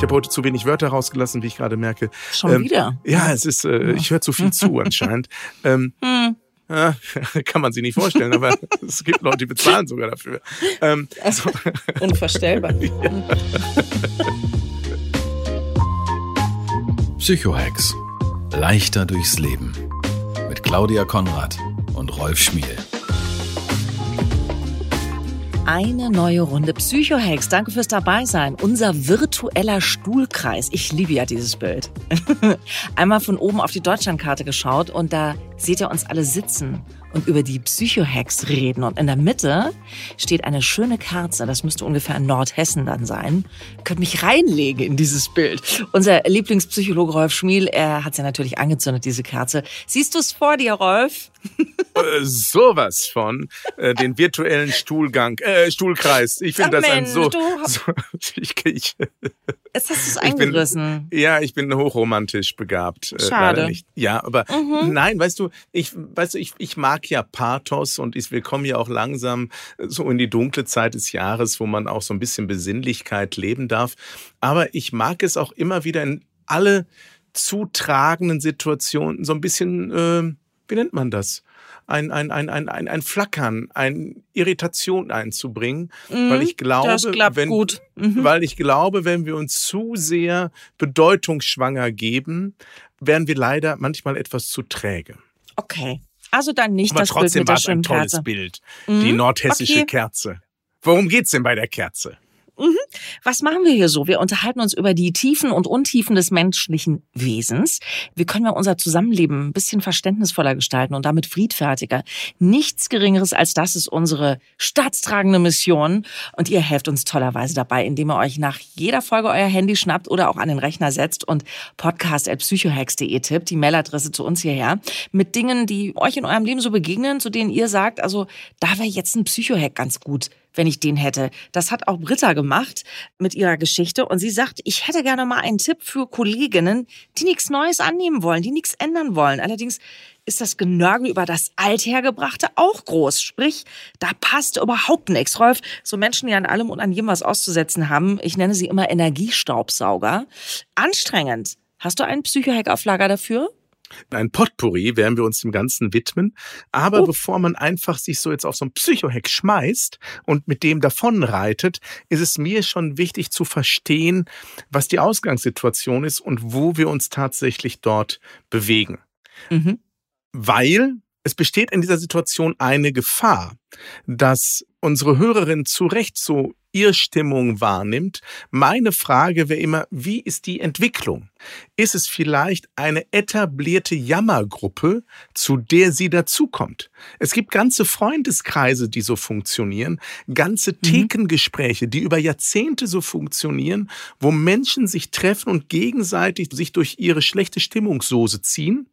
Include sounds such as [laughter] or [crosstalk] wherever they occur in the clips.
Ich habe heute zu wenig Wörter rausgelassen, wie ich gerade merke. Schon Ähm, wieder? Ja, es ist, äh, ich höre zu viel zu [laughs] anscheinend. Ähm, Hm. ja, [laughs] kann man sich nicht vorstellen, aber [laughs] es gibt Leute, die bezahlen sogar dafür. Ähm, so, Unvorstellbar. Psychohex. Leichter durchs Leben. Mit Claudia Konrad und Rolf Schmiel. Eine neue Runde Psychohex. Danke fürs Dabeisein. Unser virtueller Stuhlkreis. Ich liebe ja dieses Bild. [laughs] Einmal von oben auf die Deutschlandkarte geschaut und da seht ihr uns alle sitzen und über die Psychohex reden. Und in der Mitte steht eine schöne Kerze. Das müsste ungefähr in Nordhessen dann sein. Könnt mich reinlegen in dieses Bild. Unser Lieblingspsychologe Rolf Schmiel, er hat sie natürlich angezündet, diese Kerze. Siehst du es vor dir, Rolf? Äh, sowas von äh, den virtuellen Stuhlgang, äh, Stuhlkreis. Ich finde das ein so. [laughs] so ich, ich, Jetzt hast du es [laughs] Ich bin- eingerissen. ja, ich bin hochromantisch begabt. Äh, Schade. Ja, aber nein, weißt du, ich, weißt du, ich, ich mag ja Pathos und ich, wir kommen ja auch langsam äh, so in die dunkle Zeit des Jahres, wo man auch so ein bisschen Besinnlichkeit leben darf. Aber ich mag es auch immer wieder in alle zutragenden Situationen so ein bisschen, äh, wie nennt man das? Ein, ein, ein, ein, ein, ein Flackern, ein Irritation einzubringen, weil ich glaube, Mhm, wenn. Mhm. weil ich glaube, wenn wir uns zu sehr bedeutungsschwanger geben, werden wir leider manchmal etwas zu träge. Okay. Also dann nicht Aber das Bild trotzdem mit war es ein tolles Kerze. Bild. Mhm. Die nordhessische Okay. Kerze. Worum geht's denn bei der Kerze? Was machen wir hier so? Wir unterhalten uns über die Tiefen und Untiefen des menschlichen Wesens. Wie können wir unser Zusammenleben ein bisschen verständnisvoller gestalten und damit friedfertiger? Nichts Geringeres als das ist unsere staatstragende Mission. Und ihr helft uns tollerweise dabei, indem ihr euch nach jeder Folge euer Handy schnappt oder auch an den Rechner setzt und podcast.psychohex.de tippt, die Mailadresse zu uns hierher, mit Dingen, die euch in eurem Leben so begegnen, zu denen ihr sagt, also da wäre jetzt ein Psychohack ganz gut wenn ich den hätte. Das hat auch Britta gemacht mit ihrer Geschichte und sie sagt, ich hätte gerne mal einen Tipp für Kolleginnen, die nichts Neues annehmen wollen, die nichts ändern wollen. Allerdings ist das Genörgel über das Althergebrachte auch groß. Sprich, da passt überhaupt nichts. Rolf, so Menschen, die an allem und an jedem was auszusetzen haben, ich nenne sie immer Energiestaubsauger. Anstrengend. Hast du einen Psychohack auf Lager dafür? Ein Potpourri werden wir uns dem Ganzen widmen. Aber Oh. bevor man einfach sich so jetzt auf so ein Psychohack schmeißt und mit dem davonreitet, ist es mir schon wichtig zu verstehen, was die Ausgangssituation ist und wo wir uns tatsächlich dort bewegen. Mhm. weil es besteht in dieser Situation eine Gefahr, dass unsere Hörerin zu Recht so ihr Stimmung wahrnimmt. Meine Frage wäre immer, wie ist die Entwicklung? Ist es vielleicht eine etablierte Jammergruppe, zu der sie dazukommt? Es gibt ganze Freundeskreise, die so funktionieren, ganze Thekengespräche, die über Jahrzehnte so funktionieren, wo Menschen sich treffen und gegenseitig sich durch ihre schlechte Stimmungssoße ziehen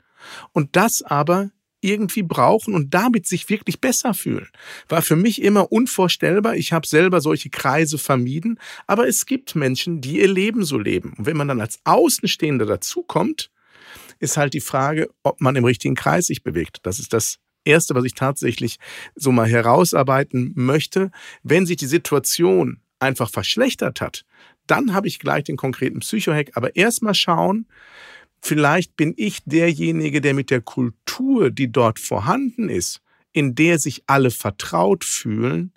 und das aber irgendwie brauchen und damit sich wirklich besser fühlen. War für mich immer unvorstellbar. Ich habe selber solche Kreise vermieden, aber es gibt Menschen, die ihr Leben so leben. Und wenn man dann als Außenstehender dazukommt, ist halt die Frage, ob man im richtigen Kreis sich bewegt. Das ist das Erste, was ich tatsächlich so mal herausarbeiten möchte. Wenn sich die Situation einfach verschlechtert hat, dann habe ich gleich den konkreten Psychohack. Aber erstmal schauen, vielleicht bin ich derjenige, der mit der Kultur, die dort vorhanden ist, in der sich alle vertraut fühlen,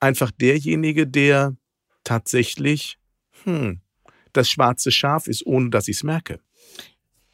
einfach derjenige, der tatsächlich hm, das schwarze Schaf ist, ohne dass ich es merke.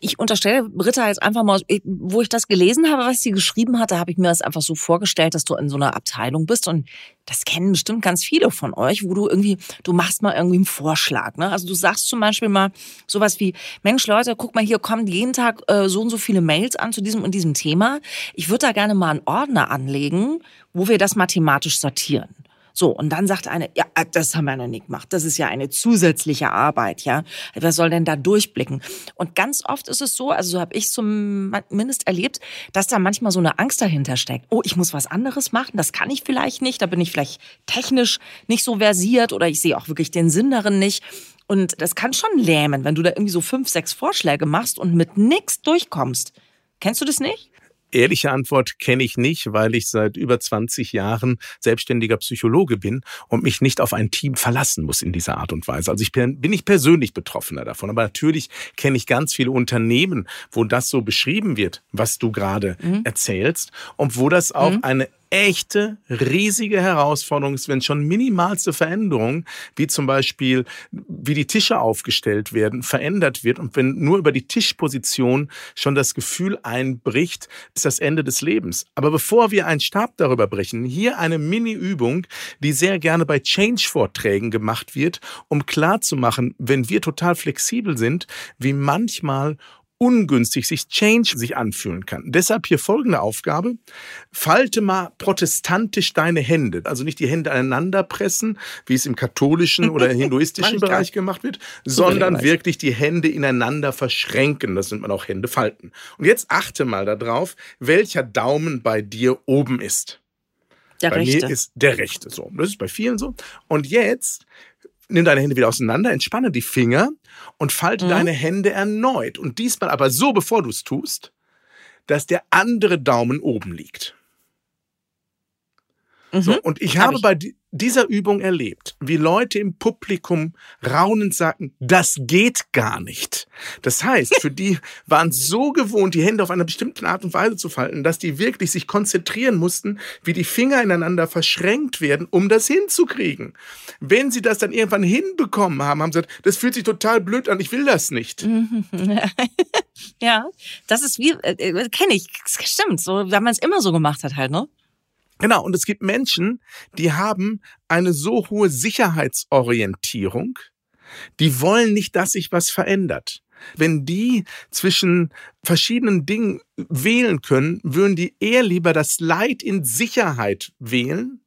Ich unterstelle Britta jetzt einfach mal, wo ich das gelesen habe, was sie geschrieben hatte, habe ich mir das einfach so vorgestellt, dass du in so einer Abteilung bist und das kennen bestimmt ganz viele von euch, wo du irgendwie, du machst mal irgendwie einen Vorschlag. Ne? Also du sagst zum Beispiel mal sowas wie, Mensch Leute, guck mal, hier kommen jeden Tag äh, so und so viele Mails an zu diesem und diesem Thema. Ich würde da gerne mal einen Ordner anlegen, wo wir das mathematisch sortieren. So, und dann sagt eine, ja, äh, das haben wir noch nicht gemacht. Das ist ja eine zusätzliche Arbeit, ja. Wer soll denn da durchblicken? Und ganz oft ist es so, also so habe ich zumindest erlebt, dass da manchmal so eine Angst dahinter steckt. Oh, ich muss was anderes machen, das kann ich vielleicht nicht, da bin ich vielleicht technisch nicht so versiert oder ich sehe auch wirklich den Sinn darin nicht. Und das kann schon lähmen, wenn du da irgendwie so fünf, sechs Vorschläge machst und mit nichts durchkommst. Kennst du das nicht? Ehrliche Antwort kenne ich nicht, weil ich seit über 20 Jahren selbstständiger Psychologe bin und mich nicht auf ein Team verlassen muss in dieser Art und Weise. Also ich bin, bin ich persönlich betroffener davon. Aber natürlich kenne ich ganz viele Unternehmen, wo das so beschrieben wird, was du gerade mhm. erzählst und wo das auch mhm. eine echte, riesige Herausforderung ist, wenn schon minimalste Veränderungen, wie zum Beispiel, wie die Tische aufgestellt werden, verändert wird und wenn nur über die Tischposition schon das Gefühl einbricht, ist das Ende des Lebens. Aber bevor wir einen Stab darüber brechen, hier eine Mini-Übung, die sehr gerne bei Change-Vorträgen gemacht wird, um klarzumachen, wenn wir total flexibel sind, wie manchmal ungünstig sich Change sich anfühlen kann. Deshalb hier folgende Aufgabe. Falte mal protestantisch deine Hände. Also nicht die Hände aneinander pressen, wie es im katholischen oder [laughs] hinduistischen Bereich gemacht wird, sondern wirklich die Hände ineinander verschränken. Das nennt man auch Hände falten. Und jetzt achte mal darauf, welcher Daumen bei dir oben ist. Der bei rechte. mir ist der rechte so. Das ist bei vielen so. Und jetzt nimm deine Hände wieder auseinander, entspanne die Finger und falte mhm. deine Hände erneut. Und diesmal aber so, bevor du es tust, dass der andere Daumen oben liegt. Mhm. So, und ich Hab habe ich. bei dieser Übung erlebt, wie Leute im Publikum raunend sagten, das geht gar nicht. Das heißt, für die [laughs] waren so gewohnt, die Hände auf einer bestimmten Art und Weise zu falten, dass die wirklich sich konzentrieren mussten, wie die Finger ineinander verschränkt werden, um das hinzukriegen. Wenn sie das dann irgendwann hinbekommen haben, haben sie gesagt, das fühlt sich total blöd an, ich will das nicht. [laughs] ja, das ist wie, äh, äh kenne ich, stimmt, so, wenn man es immer so gemacht hat halt, ne? Genau, und es gibt Menschen, die haben eine so hohe Sicherheitsorientierung, die wollen nicht, dass sich was verändert. Wenn die zwischen verschiedenen Dingen wählen können, würden die eher lieber das Leid in Sicherheit wählen,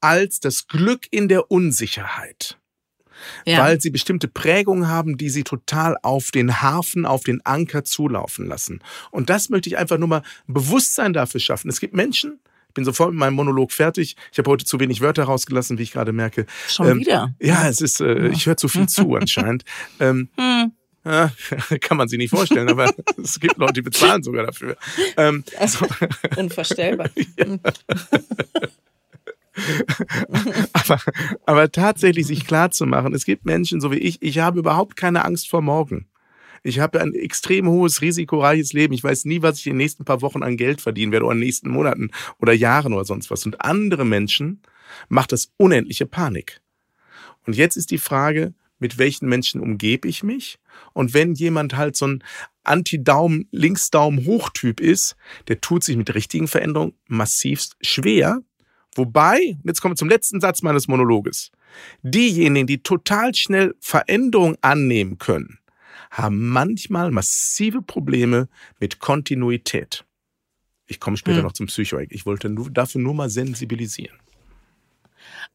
als das Glück in der Unsicherheit. Ja. Weil sie bestimmte Prägungen haben, die sie total auf den Hafen, auf den Anker zulaufen lassen. Und das möchte ich einfach nur mal Bewusstsein dafür schaffen. Es gibt Menschen, bin sofort mit meinem Monolog fertig. Ich habe heute zu wenig Wörter rausgelassen, wie ich gerade merke. Schon ähm, wieder? Ja, es ist, äh, ich höre zu viel zu [laughs] anscheinend. Ähm, hm. Ja, [laughs] kann man sich nicht vorstellen, aber [laughs] es gibt Leute, die bezahlen sogar dafür. Ähm, also, unvorstellbar. aber, aber tatsächlich sich klar zu machen, es gibt Menschen so wie ich, ich habe überhaupt keine Angst vor morgen. Ich habe ein extrem hohes, risikoreiches Leben. Ich weiß nie, was ich in den nächsten paar Wochen an Geld verdienen werde oder in den nächsten Monaten oder Jahren oder sonst was. Und andere Menschen macht das unendliche Panik. Und jetzt ist die Frage, mit welchen Menschen umgebe ich mich? Und wenn jemand halt so ein Anti-Daumen, Links-Daumen-Hoch-Typ ist, der tut sich mit richtigen Veränderungen massivst schwer. Wobei, jetzt kommen wir zum letzten Satz meines Monologes, diejenigen, die total schnell Veränderungen annehmen können, haben manchmal massive Probleme mit Kontinuität. Ich komme später hm. noch zum Psychoeck. Ich wollte nur, dafür nur mal sensibilisieren.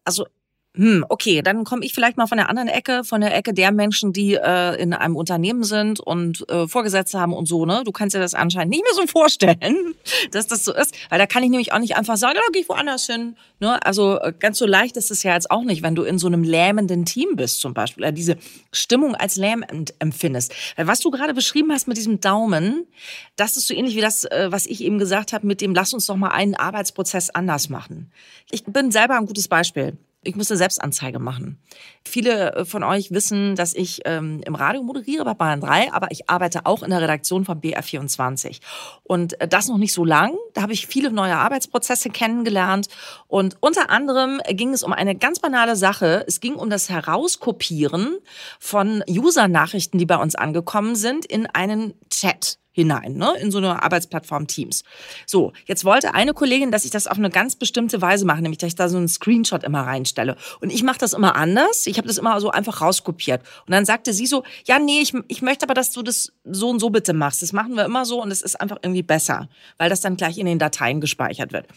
Also hm, okay, dann komme ich vielleicht mal von der anderen Ecke, von der Ecke der Menschen, die äh, in einem Unternehmen sind und äh, Vorgesetzte haben und so, ne? Du kannst dir das anscheinend nicht mehr so [laughs] vorstellen, dass das so ist, weil da kann ich nämlich auch nicht einfach sagen, ja, geh ich woanders hin. Ne? Also äh, ganz so leicht ist es ja jetzt auch nicht, wenn du in so einem lähmenden Team bist zum Beispiel, oder diese Stimmung als lähmend empfindest. Weil was du gerade beschrieben hast mit diesem Daumen, das ist so ähnlich wie das, äh, was ich eben gesagt habe mit dem, lass uns doch mal einen Arbeitsprozess anders machen. Ich bin selber ein gutes Beispiel Ich musste Selbstanzeige machen. Viele äh, von euch wissen, dass ich ähm, im Radio moderiere bei Bayern 3, aber ich arbeite auch in der Redaktion von BR24. Und äh, das noch nicht so lang. Da habe ich viele neue Arbeitsprozesse kennengelernt. Und unter anderem ging es um eine ganz banale Sache. Es ging um das Herauskopieren von User-Nachrichten, die bei uns angekommen sind, in einen Chat hinein, ne, in so eine Arbeitsplattform Teams. So, jetzt wollte eine Kollegin, dass ich das auf eine ganz bestimmte Weise mache, nämlich dass ich da so einen Screenshot immer reinstelle. Und ich mache das immer anders. Ich habe das immer so einfach rauskopiert. Und dann sagte sie so, ja, nee, ich, ich möchte aber, dass du das so und so bitte machst. Das machen wir immer so und es ist einfach irgendwie besser, weil das dann gleich in den Dateien gespeichert wird.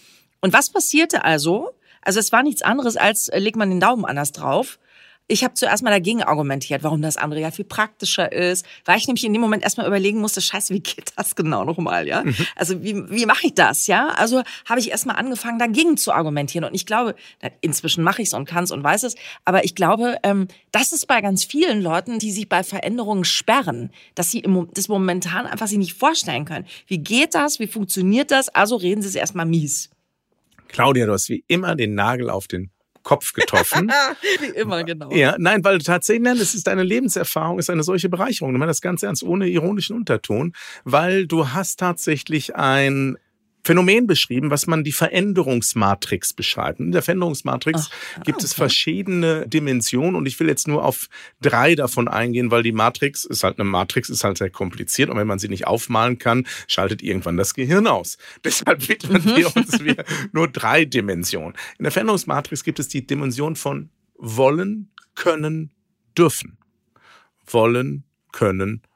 Und was passierte also? Also es war nichts anderes als, äh, legt man den Daumen anders drauf. Ich habe zuerst mal dagegen argumentiert, warum das andere ja viel praktischer ist, weil ich nämlich in dem Moment erstmal überlegen musste, scheiße, wie geht das genau nochmal, ja? Mhm. Also wie, wie mache ich das, ja? Also habe ich erstmal angefangen, dagegen zu argumentieren. Und ich glaube, inzwischen mache ich es und kann es und weiß es, aber ich glaube, ähm, das ist bei ganz vielen Leuten, die sich bei Veränderungen sperren, dass sie im, das momentan einfach sich nicht vorstellen können. Wie geht das? Wie funktioniert das? Also reden sie es erstmal mies. Claudia, du hast wie immer den Nagel auf den Kopf getroffen. [laughs] Wie immer, genau. Ja, nein, weil tatsächlich, nein, das ist deine Lebenserfahrung, ist eine solche Bereicherung. Ich meine das ganz ernst, ohne ironischen Unterton, weil du hast tatsächlich ein Phänomen beschrieben, was man die Veränderungsmatrix beschreibt. In der Veränderungsmatrix Ach, gibt okay. es verschiedene Dimensionen und ich will jetzt nur auf drei davon eingehen, weil die Matrix ist halt eine Matrix, ist halt sehr kompliziert und wenn man sie nicht aufmalen kann, schaltet irgendwann das Gehirn aus. [laughs] Deshalb widmen mhm. wir uns wir nur drei Dimensionen. In der Veränderungsmatrix gibt es die Dimension von wollen, können, dürfen. Wollen, können, dürfen.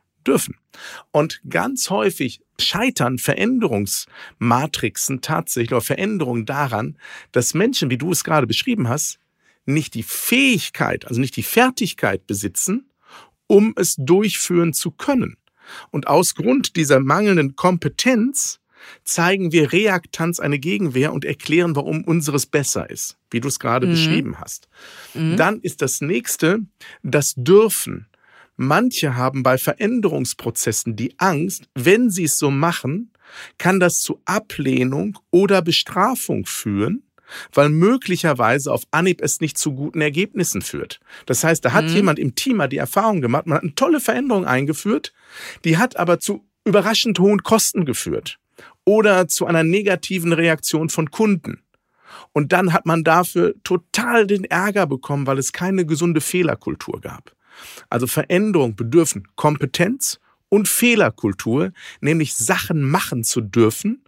Und ganz häufig scheitern Veränderungsmatrixen tatsächlich oder Veränderungen daran, dass Menschen, wie du es gerade beschrieben hast, nicht die Fähigkeit, also nicht die Fertigkeit besitzen, um es durchführen zu können. Und aus Grund dieser mangelnden Kompetenz zeigen wir Reaktanz eine Gegenwehr und erklären, warum unseres besser ist, wie du es gerade mhm. beschrieben hast. Mhm. Dann ist das nächste das Dürfen. Manche haben bei Veränderungsprozessen die Angst, wenn sie es so machen, kann das zu Ablehnung oder Bestrafung führen, weil möglicherweise auf Anhieb es nicht zu guten Ergebnissen führt. Das heißt, da hat mhm. jemand im Team die Erfahrung gemacht, man hat eine tolle Veränderung eingeführt, die hat aber zu überraschend hohen Kosten geführt oder zu einer negativen Reaktion von Kunden. Und dann hat man dafür total den Ärger bekommen, weil es keine gesunde Fehlerkultur gab. Also Veränderung bedürfen Kompetenz und Fehlerkultur, nämlich Sachen machen zu dürfen,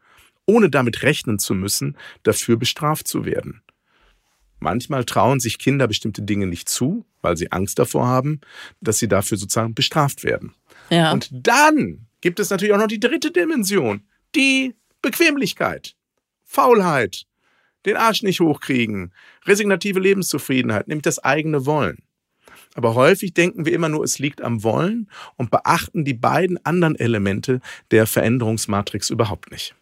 ohne damit rechnen zu müssen, dafür bestraft zu werden. Manchmal trauen sich Kinder bestimmte Dinge nicht zu, weil sie Angst davor haben, dass sie dafür sozusagen bestraft werden. Ja. Und dann gibt es natürlich auch noch die dritte Dimension, die Bequemlichkeit, Faulheit, den Arsch nicht hochkriegen, resignative Lebenszufriedenheit, nämlich das eigene Wollen. Aber häufig denken wir immer nur, es liegt am Wollen und beachten die beiden anderen Elemente der Veränderungsmatrix überhaupt nicht.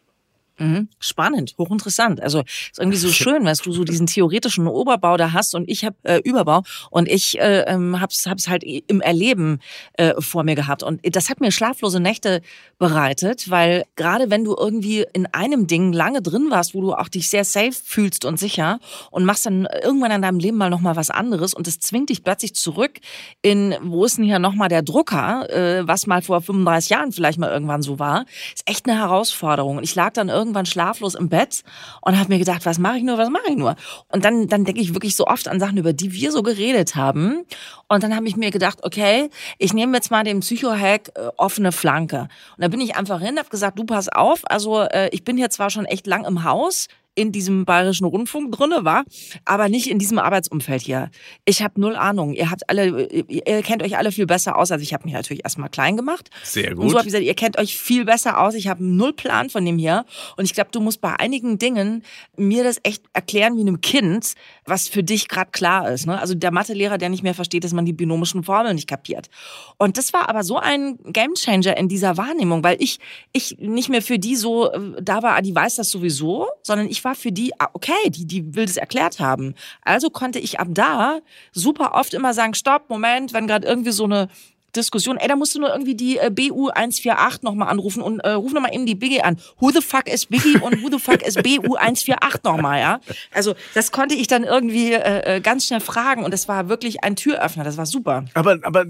Mhm. Spannend, hochinteressant. Also ist irgendwie so [laughs] schön, weil du so diesen theoretischen Oberbau da hast und ich habe äh, Überbau und ich äh, ähm, hab's hab's halt im Erleben äh, vor mir gehabt und das hat mir schlaflose Nächte bereitet, weil gerade wenn du irgendwie in einem Ding lange drin warst, wo du auch dich sehr safe fühlst und sicher und machst dann irgendwann in deinem Leben mal noch mal was anderes und es zwingt dich plötzlich zurück in wo ist denn hier noch mal der Drucker, äh, was mal vor 35 Jahren vielleicht mal irgendwann so war, ist echt eine Herausforderung und ich lag dann irgendwie irgendwann schlaflos im Bett und habe mir gedacht, was mache ich nur, was mache ich nur? Und dann, dann denke ich wirklich so oft an Sachen, über die wir so geredet haben. Und dann habe ich mir gedacht, okay, ich nehme jetzt mal den Psycho-Hack äh, offene Flanke. Und da bin ich einfach hin, habe gesagt, du pass auf, also äh, ich bin hier zwar schon echt lang im Haus, in diesem bayerischen Rundfunk drinne war, aber nicht in diesem Arbeitsumfeld hier. Ich habe null Ahnung. Ihr habt alle, ihr kennt euch alle viel besser aus. Also ich habe mich natürlich erstmal klein gemacht. Sehr gut. Und so habe ich gesagt, ihr kennt euch viel besser aus. Ich habe null Plan von dem hier. Und ich glaube, du musst bei einigen Dingen mir das echt erklären wie einem Kind, was für dich gerade klar ist. Ne? Also der Mathelehrer, der nicht mehr versteht, dass man die binomischen Formeln nicht kapiert. Und das war aber so ein Gamechanger in dieser Wahrnehmung, weil ich, ich nicht mehr für die so äh, da war, die weiß das sowieso, sondern ich war für die, ah, okay, die, die will das erklärt haben. Also konnte ich ab da super oft immer sagen, stopp, Moment, wenn gerade irgendwie so eine Diskussion. Ey, da musst du nur irgendwie die äh, BU 148 nochmal anrufen und äh, ruf nochmal eben die Biggie an. Who the fuck is Biggie und who the fuck is BU 148 nochmal, ja? Also das konnte ich dann irgendwie äh, äh, ganz schnell fragen und das war wirklich ein Türöffner. Das war super. Aber, aber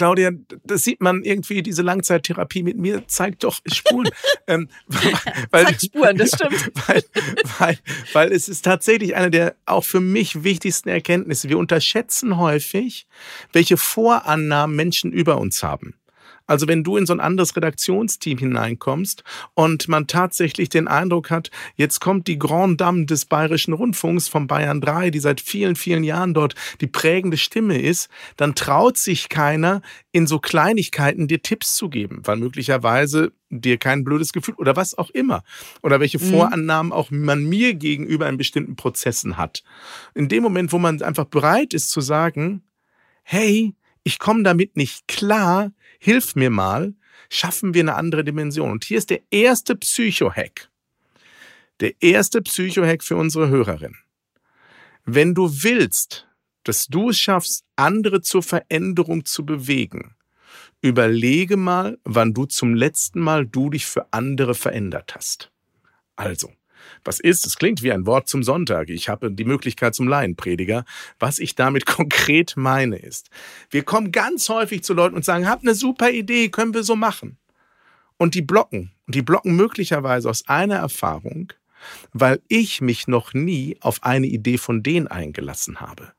Claudia, das sieht man irgendwie, diese Langzeittherapie mit mir zeigt doch Spuren. [laughs] ähm, weil, zeigt Spuren, das stimmt. [laughs] Weil, weil, weil es ist tatsächlich eine der auch für mich wichtigsten Erkenntnisse. Wir unterschätzen häufig, welche Vorannahmen Menschen über uns haben. Also wenn du in so ein anderes Redaktionsteam hineinkommst und man tatsächlich den Eindruck hat, jetzt kommt die Grand Dame des Bayerischen Rundfunks von Bayern 3, die seit vielen, vielen Jahren dort die prägende Stimme ist, dann traut sich keiner, in so Kleinigkeiten dir Tipps zu geben, weil möglicherweise dir kein blödes Gefühl oder was auch immer oder welche mhm. Vorannahmen auch man mir gegenüber in bestimmten Prozessen hat. In dem Moment, wo man einfach bereit ist zu sagen, hey, ich komme damit nicht klar, hilf mir mal, schaffen wir eine andere Dimension. Und hier ist der erste Psycho-Hack. Der erste Psycho-Hack für unsere Hörerin. Wenn du willst, dass du es schaffst, andere zur Veränderung zu bewegen, überlege mal, wann du zum letzten Mal du dich für andere verändert hast. Also, was ist? Es klingt wie ein Wort zum Sonntag. Ich habe die Möglichkeit zum Laienprediger. Was ich damit [laughs] konkret meine ist, wir kommen ganz häufig zu Leuten und sagen, hab eine super Idee, können wir so machen. Und die blocken. Und die blocken möglicherweise aus einer Erfahrung, weil ich mich noch nie auf eine Idee von denen eingelassen habe.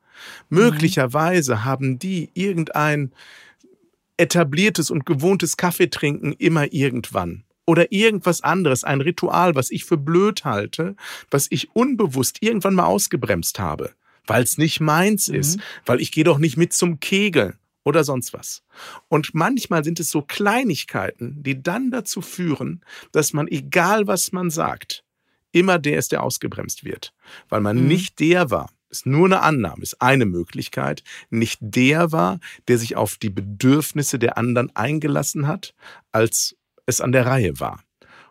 Möglicherweise haben die irgendein etabliertes und gewohntes Kaffeetrinken immer irgendwann oder irgendwas anderes, ein Ritual, was ich für blöd halte, was ich unbewusst irgendwann mal ausgebremst habe, weil es nicht meins mhm. ist, weil ich gehe doch nicht mit zum Kegeln oder sonst was. Und manchmal sind es so Kleinigkeiten, die dann dazu führen, dass man, egal was man sagt, immer der ist, der ausgebremst wird, weil man mhm. nicht der war. Ist nur eine Annahme, ist eine Möglichkeit, nicht der war, der sich auf die Bedürfnisse der anderen eingelassen hat, als es an der Reihe war.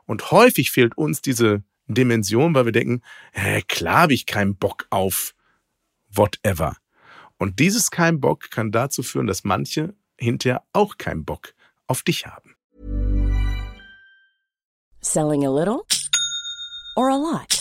Und häufig fehlt uns diese Dimension, weil wir denken, hä, klar habe ich keinen Bock auf whatever. Und dieses kein Bock kann dazu führen, dass manche hinterher auch keinen Bock auf dich haben. Selling a little or a lot?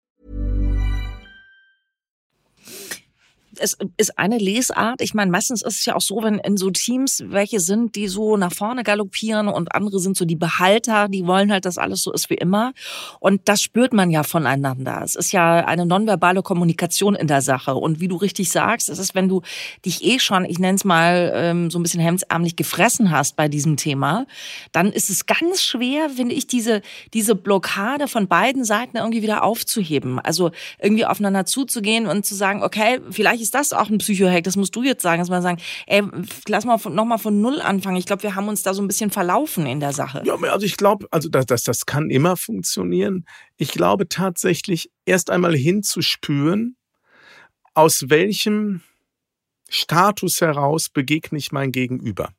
es ist eine Lesart. Ich meine, meistens ist es ja auch so, wenn in so Teams welche sind, die so nach vorne galoppieren und andere sind so die Behalter, die wollen halt, dass alles so ist wie immer. Und das spürt man ja voneinander. Es ist ja eine nonverbale Kommunikation in der Sache. Und wie du richtig sagst, es ist, wenn du dich eh schon, ich nenne es mal, ähm, so ein bisschen hemdsärmlich gefressen hast bei diesem Thema, dann ist es ganz schwer, finde ich, diese, diese Blockade von beiden Seiten irgendwie wieder aufzuheben. Also irgendwie aufeinander zuzugehen und zu sagen, okay, vielleicht ist ist das auch ein Psycho-Hack? Das musst du jetzt sagen, dass man sagen, ey, lass mal von, noch mal von Null anfangen. Ich glaube, wir haben uns da so ein bisschen verlaufen in der Sache. Ja, also ich glaube, also das, das, das kann immer funktionieren. Ich glaube tatsächlich, erst einmal hinzuspüren, aus welchem Status heraus begegne ich mein Gegenüber.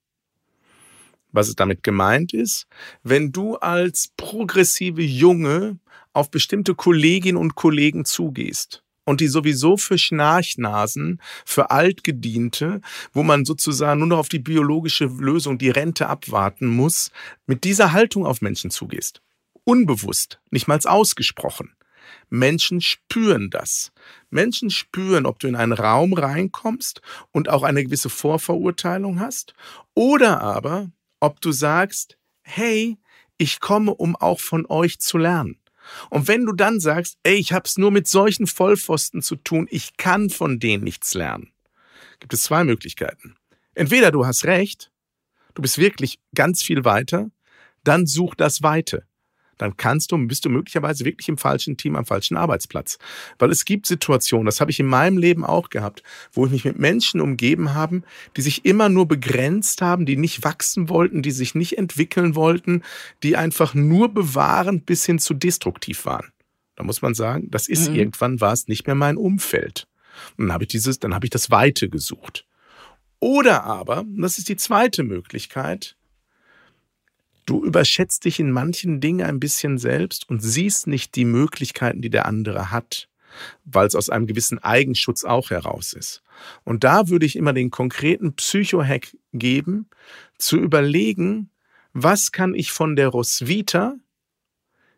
Was es damit gemeint ist, wenn du als progressive Junge auf bestimmte Kolleginnen und Kollegen zugehst und die sowieso für Schnarchnasen, für Altgediente, wo man sozusagen nur noch auf die biologische Lösung, die Rente abwarten muss, mit dieser Haltung auf Menschen zugehst. Unbewusst, nicht mal ausgesprochen. Menschen spüren das. Menschen spüren, ob du in einen Raum reinkommst und auch eine gewisse Vorverurteilung hast oder aber, ob du sagst, hey, ich komme, um auch von euch zu lernen. Und wenn du dann sagst, ey, ich hab's nur mit solchen Vollpfosten zu tun, ich kann von denen nichts lernen, gibt es zwei Möglichkeiten. Entweder du hast recht, du bist wirklich ganz viel weiter, dann such das Weite. Dann kannst du, bist du möglicherweise wirklich im falschen Team, am falschen Arbeitsplatz. Weil es gibt Situationen, das habe ich in meinem Leben auch gehabt, wo ich mich mit Menschen umgeben habe, die sich immer nur begrenzt haben, die nicht wachsen wollten, die sich nicht entwickeln wollten, die einfach nur bewahrend bis hin zu destruktiv waren. Da muss man sagen, das ist mhm. irgendwann war es nicht mehr mein Umfeld. Und dann habe ich dieses, dann habe ich das Weite gesucht. Oder aber, das ist die zweite Möglichkeit, Du überschätzt dich in manchen Dingen ein bisschen selbst und siehst nicht die Möglichkeiten, die der andere hat, weil es aus einem gewissen Eigenschutz auch heraus ist. Und da würde ich immer den konkreten Psychohack geben, zu überlegen, was kann ich von der Roswitha,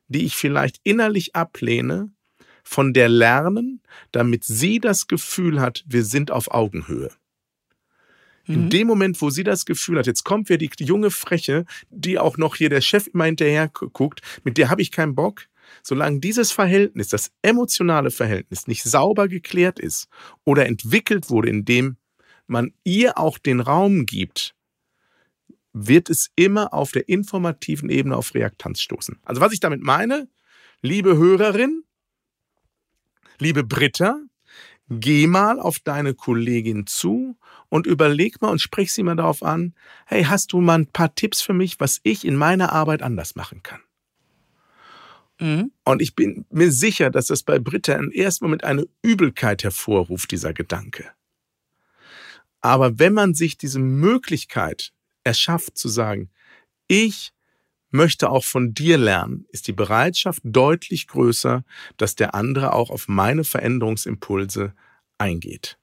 die ich vielleicht innerlich ablehne, von der lernen, damit sie das Gefühl hat, wir sind auf Augenhöhe. In mhm. dem Moment, wo sie das Gefühl hat, jetzt kommt wer die junge Freche, die auch noch hier der Chef immer hinterher guckt, mit der habe ich keinen Bock. Solange dieses Verhältnis, das emotionale Verhältnis nicht sauber geklärt ist oder entwickelt wurde, indem man ihr auch den Raum gibt, wird es immer auf der informativen Ebene auf Reaktanz stoßen. Also was ich damit meine, liebe Hörerin, liebe Britta, geh mal auf deine Kollegin zu und überleg mal und sprich sie mal darauf an, hey, hast du mal ein paar Tipps für mich, was ich in meiner Arbeit anders machen kann? Mhm. Und ich bin mir sicher, dass das bei Britta im ersten Moment eine Übelkeit hervorruft, dieser Gedanke. Aber wenn man sich diese Möglichkeit erschafft zu sagen, ich möchte auch von dir lernen, ist die Bereitschaft deutlich größer, dass der andere auch auf meine Veränderungsimpulse eingeht.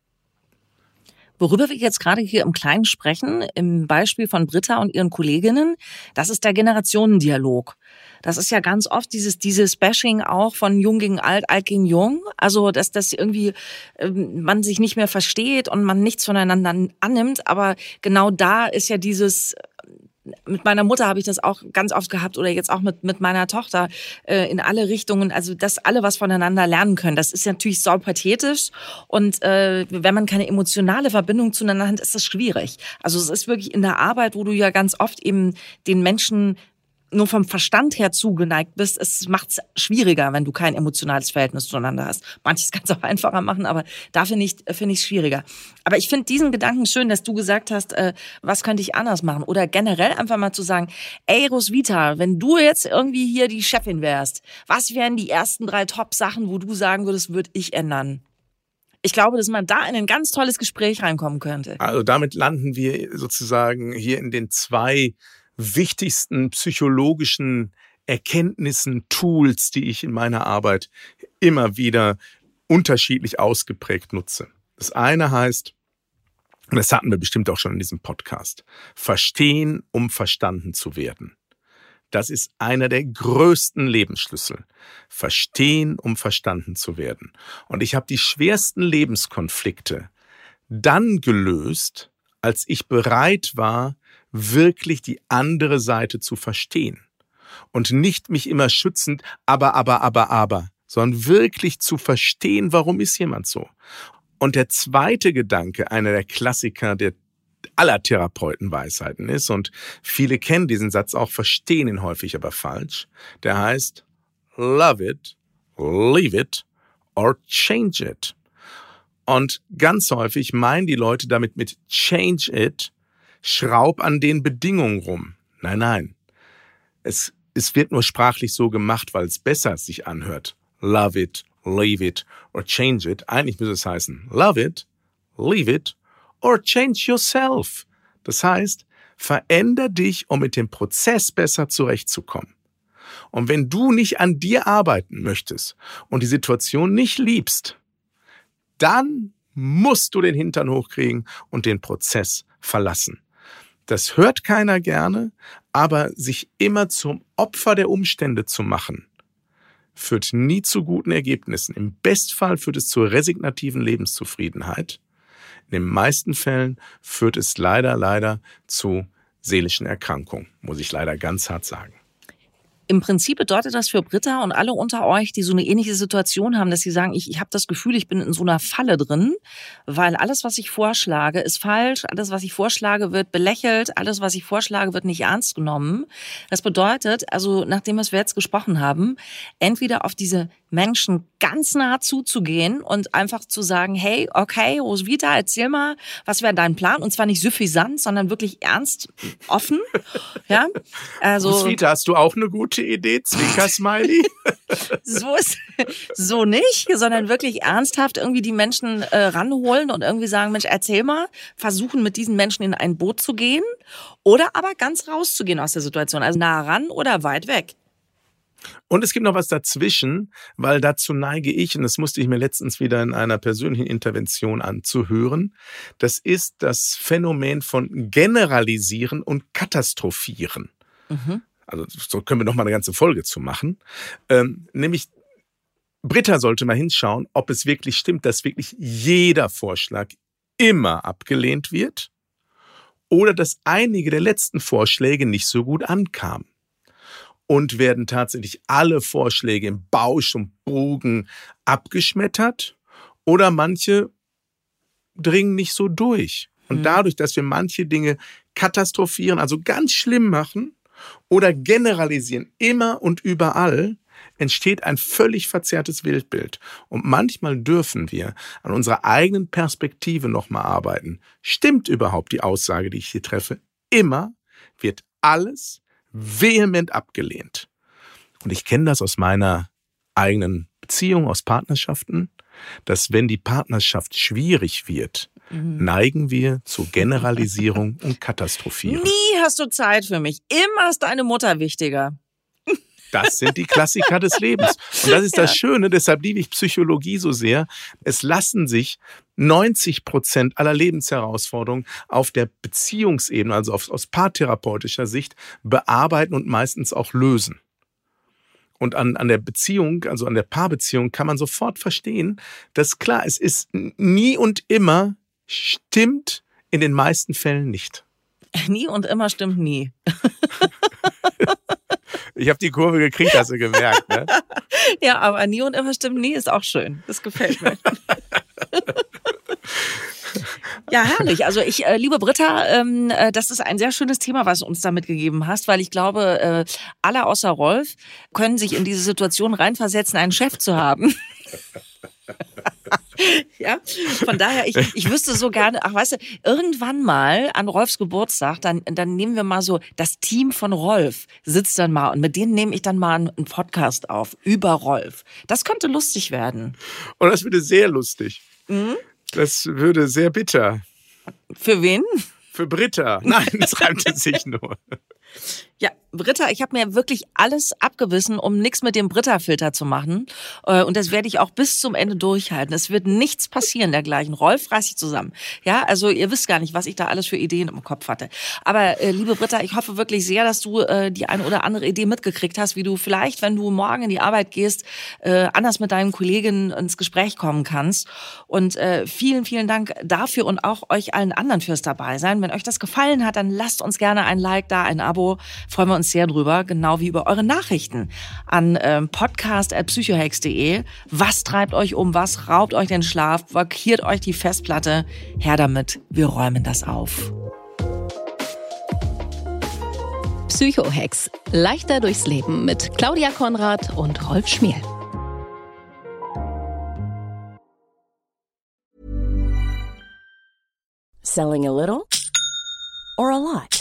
Worüber wir jetzt gerade hier im Kleinen sprechen, im Beispiel von Britta und ihren Kolleginnen, das ist der Generationendialog. Das ist ja ganz oft dieses, dieses Bashing auch von Jung gegen Alt, Alt gegen Jung. Also, dass das irgendwie ähm, man sich nicht mehr versteht und man nichts voneinander annimmt. Aber genau da ist ja dieses mit meiner Mutter habe ich das auch ganz oft gehabt oder jetzt auch mit, mit meiner Tochter äh, in alle Richtungen. Also, dass alle was voneinander lernen können. Das ist natürlich sau pathetisch. Und äh, wenn man keine emotionale Verbindung zueinander hat, ist das schwierig. Also, es ist wirklich in der Arbeit, wo du ja ganz oft eben den Menschen nur vom Verstand her zugeneigt bist, es macht es schwieriger, wenn du kein emotionales Verhältnis zueinander hast. Manches kannst du auch einfacher machen, aber da finde ich finde ich schwieriger. Aber ich finde diesen Gedanken schön, dass du gesagt hast, äh, was könnte ich anders machen oder generell einfach mal zu sagen, ey Roswitha, wenn du jetzt irgendwie hier die Chefin wärst, was wären die ersten drei Top-Sachen, wo du sagen würdest, würde ich ändern? Ich glaube, dass man da in ein ganz tolles Gespräch reinkommen könnte. Also damit landen wir sozusagen hier in den zwei wichtigsten psychologischen Erkenntnissen, Tools, die ich in meiner Arbeit immer wieder unterschiedlich ausgeprägt nutze. Das eine heißt, und das hatten wir bestimmt auch schon in diesem Podcast, verstehen, um verstanden zu werden. Das ist einer der größten Lebensschlüssel. Verstehen, um verstanden zu werden. Und ich habe die schwersten Lebenskonflikte dann gelöst, als ich bereit war, wirklich die andere Seite zu verstehen. Und nicht mich immer schützend, aber, aber, aber, aber, sondern wirklich zu verstehen, warum ist jemand so. Und der zweite Gedanke, einer der Klassiker der aller Therapeutenweisheiten ist, und viele kennen diesen Satz auch, verstehen ihn häufig aber falsch, der heißt, love it, leave it or change it. Und ganz häufig meinen die Leute damit mit change it, schraub an den Bedingungen rum. Nein, nein. Es, es wird nur sprachlich so gemacht, weil es besser sich anhört. Love it, leave it or change it. Eigentlich müsste es heißen, love it, leave it or change yourself. Das heißt, veränder dich, um mit dem Prozess besser zurechtzukommen. Und wenn du nicht an dir arbeiten möchtest und die Situation nicht liebst, dann musst du den Hintern hochkriegen und den Prozess verlassen. Das hört keiner gerne, aber sich immer zum Opfer der Umstände zu machen, führt nie zu guten Ergebnissen. Im Bestfall führt es zur resignativen Lebenszufriedenheit. In den meisten Fällen führt es leider, leider zu seelischen Erkrankungen, muss ich leider ganz hart sagen. Im Prinzip bedeutet das für Britta und alle unter euch, die so eine ähnliche Situation haben, dass sie sagen, ich, ich habe das Gefühl, ich bin in so einer Falle drin, weil alles, was ich vorschlage, ist falsch, alles, was ich vorschlage, wird belächelt, alles, was ich vorschlage, wird nicht ernst genommen. Das bedeutet, also nachdem was wir jetzt gesprochen haben, entweder auf diese Menschen ganz nah zuzugehen und einfach zu sagen, hey, okay, Roswitha, erzähl mal, was wäre dein Plan? Und zwar nicht suffisant, sondern wirklich ernst, offen. [laughs] Ja, also. Roswitha, hast du auch eine gute Idee? Zwinker-Smiley? [laughs] [laughs] so ist, so nicht, sondern wirklich ernsthaft irgendwie die Menschen äh, ranholen und irgendwie sagen, Mensch, erzähl mal, versuchen mit diesen Menschen in ein Boot zu gehen oder aber ganz rauszugehen aus der Situation, also nah ran oder weit weg. Und es gibt noch was dazwischen, weil dazu neige ich, und das musste ich mir letztens wieder in einer persönlichen Intervention anzuhören, das ist das Phänomen von Generalisieren und Katastrophieren. Mhm. Also so können wir noch mal eine ganze Folge zu machen. Ähm, nämlich Britta sollte mal hinschauen, ob es wirklich stimmt, dass wirklich jeder Vorschlag immer abgelehnt wird oder dass einige der letzten Vorschläge nicht so gut ankamen und werden tatsächlich alle Vorschläge im Bausch und Bogen abgeschmettert oder manche dringen nicht so durch. Und mhm. dadurch, dass wir manche Dinge katastrophieren, also ganz schlimm machen oder generalisieren, immer und überall, entsteht ein völlig verzerrtes Wildbild. Und manchmal dürfen wir an unserer eigenen Perspektive nochmal arbeiten. Stimmt überhaupt die Aussage, die ich hier treffe? Immer wird alles vehement abgelehnt. Und ich kenne das aus meiner eigenen Beziehung, aus Partnerschaften, dass wenn die Partnerschaft schwierig wird, mhm. neigen wir zu Generalisierung und Katastrophierung. Nie hast du Zeit für mich. Immer ist deine Mutter wichtiger. Das sind die Klassiker des Lebens. Und das ist das Schöne, deshalb liebe ich Psychologie so sehr. Es lassen sich 90 Prozent aller Lebensherausforderungen auf der Beziehungsebene, also aus paartherapeutischer Sicht, bearbeiten und meistens auch lösen. Und an, an der Beziehung, also an der Paarbeziehung, kann man sofort verstehen, dass klar, es ist nie und immer stimmt in den meisten Fällen nicht. [laughs] Nie und immer stimmt nie. [laughs] Ich habe die Kurve gekriegt, hast du gemerkt, ne? [laughs] ja, aber nie und immer stimmt nie ist auch schön. Das gefällt mir. [laughs] Ja, herrlich. Also ich, äh, liebe Britta, ähm, äh, das ist ein sehr schönes Thema, was du uns da mitgegeben hast, weil ich glaube, äh, alle außer Rolf können sich in diese Situation reinversetzen, einen Chef zu haben. [laughs] [laughs] ja, von daher, ich, ich wüsste so gerne, ach weißt du, irgendwann mal an Rolfs Geburtstag, dann, dann nehmen wir mal so, das Team von Rolf sitzt dann mal und mit denen nehme ich dann mal einen Podcast auf über Rolf. Das könnte lustig werden. Und das würde sehr lustig. Mhm. Das würde sehr bitter. Für wen? Für Britta. Nein, es reimte sich nur. Ja, Britta, ich habe mir wirklich alles abgewissen, um nichts mit dem Britta-Filter zu machen. Äh, und das werde ich auch bis zum Ende durchhalten. Es wird nichts passieren dergleichen. Rolf reiß ich zusammen. Ja, also ihr wisst gar nicht, was ich da alles für Ideen im Kopf hatte. Aber äh, liebe Britta, ich hoffe wirklich sehr, dass du äh, die eine oder andere Idee mitgekriegt hast, wie du vielleicht, wenn du morgen in die Arbeit gehst, äh, anders mit deinen Kolleginnen ins Gespräch kommen kannst. Und äh, vielen, vielen Dank dafür und auch euch allen anderen fürs dabei sein. Wenn euch das gefallen hat, dann lasst uns gerne ein Like da, ein Abo. Freuen wir uns uns sehr drüber, genau wie über eure Nachrichten an ähm, podcast.psychohex.de. Was treibt euch um? Was raubt euch den Schlaf? Blockiert euch die Festplatte? Her damit, wir räumen das auf. Psychohex. Leichter durchs Leben mit Claudia Konrad und Rolf Schmiel. Selling a little or a lot?